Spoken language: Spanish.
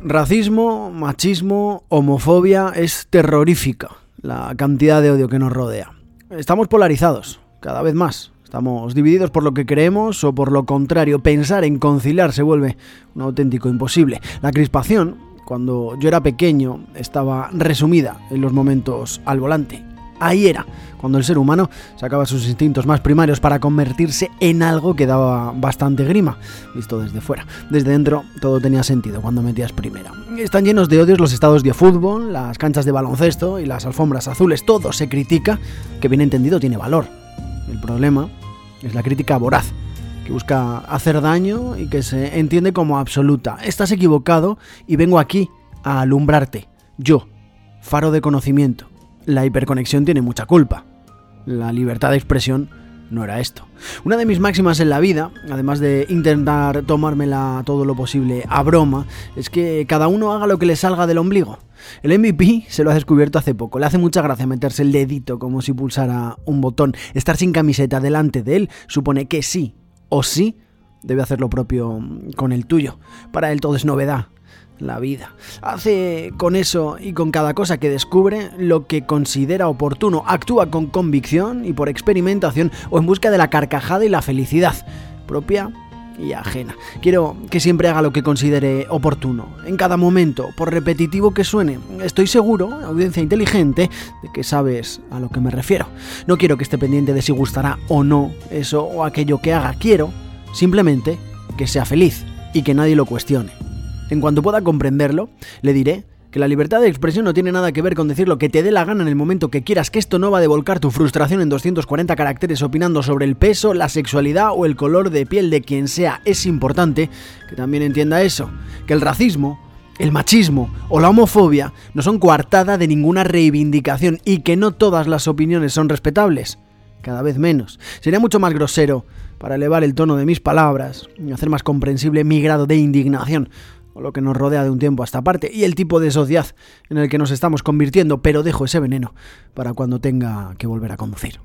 Racismo, machismo, homofobia es terrorífica la cantidad de odio que nos rodea. Estamos polarizados, cada vez más. Estamos divididos por lo que creemos o por lo contrario. Pensar en conciliar se vuelve un auténtico imposible. La crispación, cuando yo era pequeño, estaba resumida en los momentos al volante. Ahí era, cuando el ser humano sacaba sus instintos más primarios para convertirse en algo que daba bastante grima, visto desde fuera. Desde dentro todo tenía sentido cuando metías primera. Están llenos de odios los estados de fútbol, las canchas de baloncesto y las alfombras azules. Todo se critica, que bien entendido tiene valor. El problema es la crítica voraz, que busca hacer daño y que se entiende como absoluta. Estás equivocado y vengo aquí a alumbrarte. Yo, faro de conocimiento la hiperconexión tiene mucha culpa. La libertad de expresión no era esto. Una de mis máximas en la vida, además de intentar tomármela todo lo posible a broma, es que cada uno haga lo que le salga del ombligo. El MVP se lo ha descubierto hace poco. Le hace mucha gracia meterse el dedito como si pulsara un botón. Estar sin camiseta delante de él supone que sí o sí debe hacer lo propio con el tuyo. Para él todo es novedad, la vida. Hace con eso y con cada cosa que descubre lo que considera oportuno. Actúa con convicción y por experimentación o en busca de la carcajada y la felicidad propia y ajena. Quiero que siempre haga lo que considere oportuno, en cada momento, por repetitivo que suene. Estoy seguro, audiencia inteligente, de que sabes a lo que me refiero. No quiero que esté pendiente de si gustará o no eso o aquello que haga. Quiero, simplemente, que sea feliz y que nadie lo cuestione. En cuanto pueda comprenderlo, le diré que la libertad de expresión no tiene nada que ver con decir lo que te dé la gana en el momento que quieras, que esto no va a devolcar tu frustración en 240 caracteres opinando sobre el peso, la sexualidad o el color de piel de quien sea. Es importante que también entienda eso, que el racismo, el machismo o la homofobia no son coartada de ninguna reivindicación y que no todas las opiniones son respetables. Cada vez menos. Sería mucho más grosero para elevar el tono de mis palabras y hacer más comprensible mi grado de indignación o lo que nos rodea de un tiempo a esta parte, y el tipo de sociedad en el que nos estamos convirtiendo, pero dejo ese veneno para cuando tenga que volver a conducir.